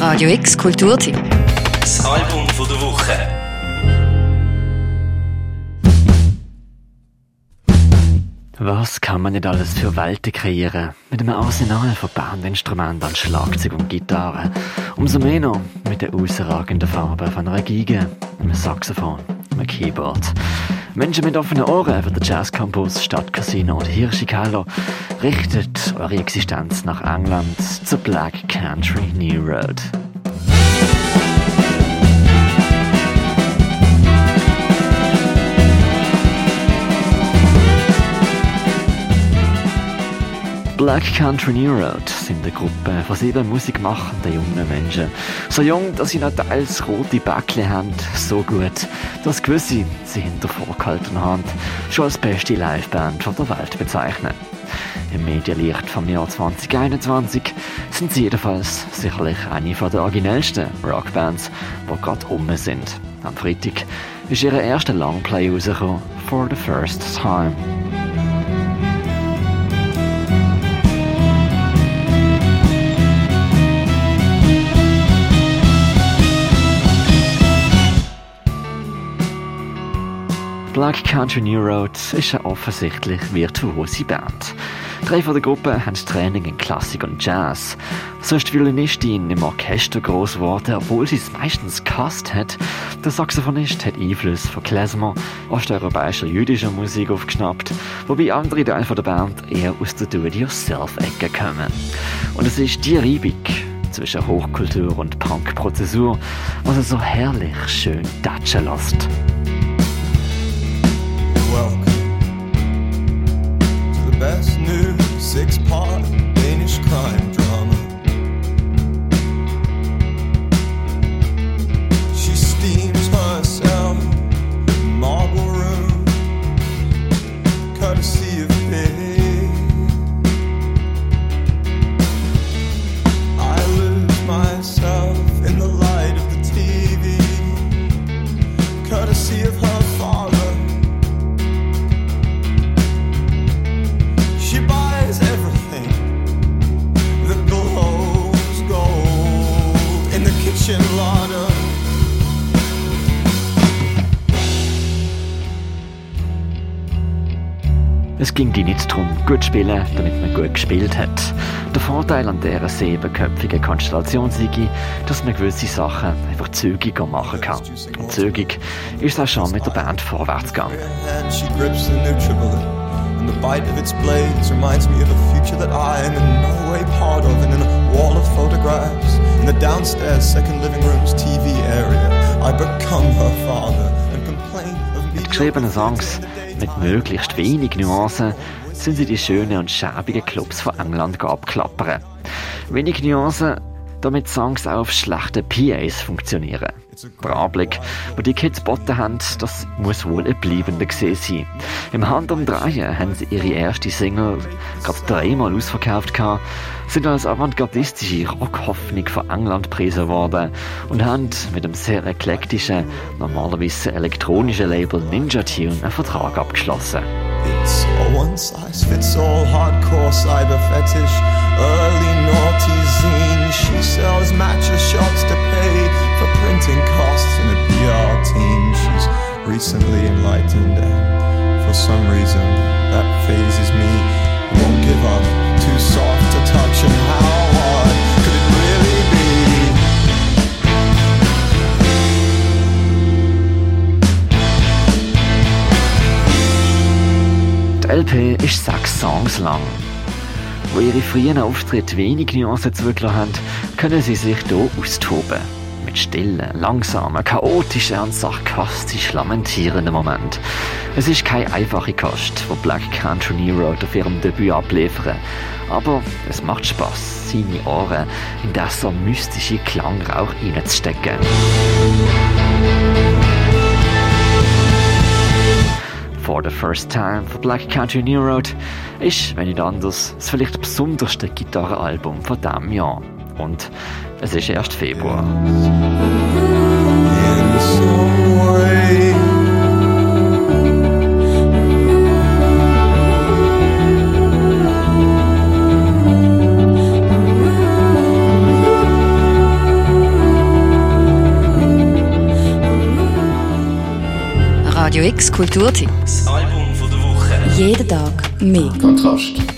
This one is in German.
Radio X Kulturteam. Das Album von der Woche. Was kann man nicht alles für Welten kreieren? Mit einem Arsenal von Bandinstrumenten an Schlagzeug und Gitarre. Umso mehr noch mit der herausragenden Farbe von einer Geige, einem Saxophon, einem Keyboard. Menschen mit offenen Ohren wie der Jazz Campus, Stadtcasino oder Hirschikeller richtet eure Existenz nach England zur Black Country New Road. Black Country New Road sind eine Gruppe von sieben musikmachenden jungen Menschen. So jung, dass sie noch teils rote Bäckchen haben, so gut, dass gewisse sie hinter vorgehalten haben, schon als beste Liveband von der Welt bezeichnen. Im Medienlicht vom Jahr 2021 sind sie jedenfalls sicherlich eine der originellsten Rockbands, die gerade um sind. Am Freitag ist ihre erste Longplay rausgekommen, For the First Time. Black Country New Road ist eine offensichtlich virtuose Band. Drei von der Gruppe haben Training in Klassik und Jazz. So ist die Violinistin im Orchester groß geworden, obwohl sie es meistens gehasst hat. Der Saxophonist hat Einfluss von Klezmer, osteuropäischer jüdischer Musik aufgeschnappt, wobei andere Teile der Band eher aus der Do-it-yourself-Ecke kommen. Und es ist die Reibung zwischen Hochkultur und Punk-Prozessur, was es so herrlich schön datschen lässt. Welcome to the best new six part Danish crime drama. She steams herself in marble room, courtesy of pay. I lose myself in the light of the TV, courtesy of Es ging die nicht darum, gut zu spielen, damit man gut gespielt hat. Der Vorteil an dieser siebenköpfigen Konstellation sei, dass man gewisse Sachen einfach zügiger machen kann. Und zügig ist auch schon mit der Band vorwärts gegangen. And the Nutribullet, and the bite of its blades reminds me of a future that I am in no way part of. And in a wall of photographs, in the downstairs second living room's TV area, I become her father and complain of Mit geschriebenen Songs, mit möglichst wenig Nuancen, sind sie die schönen und schäbigen Clubs von England abklappern. Wenig Nuancen, damit Songs auf schlechten PAs funktionieren. Der Anblick, wo die Kids geboten haben, das muss wohl ein bleibender gesehen sein. Im Handumdrehen haben sie ihre erste Single gerade dreimal ausverkauft gehabt, sind als avantgardistische Rockhoffnung von England gepriesen worden und haben mit dem sehr eklektischen, normalerweise elektronischen Label Ninja Tune einen Vertrag abgeschlossen. It's a one size fits all hardcore cyber fetish. Early naughty zine. Recently enlightened, and for some reason that phases me. Won't give up. Too soft to touch, and how? Die LP ist sechs Songs lang. Wo ihre frühen Auftritte wenig Nuancen zugelassen haben, können sie sich hier austoben. Mit stillen, langsamen, chaotischen und sarkastisch lamentierenden Moment. Es ist keine einfache Kost, wo Black Country New Road auf ihrem Debüt abliefern. Aber es macht Spaß, seine Ohren in das so mystische Klangrauch reinzustecken. For the First Time von Black Country New Road ist, wenn nicht anders, das vielleicht besonderste Gitarrenalbum von diesem Jahr und es ist erst Februar. Radio X Kulturtipps. Album von der Woche. Jeden Tag mehr. Kontrast.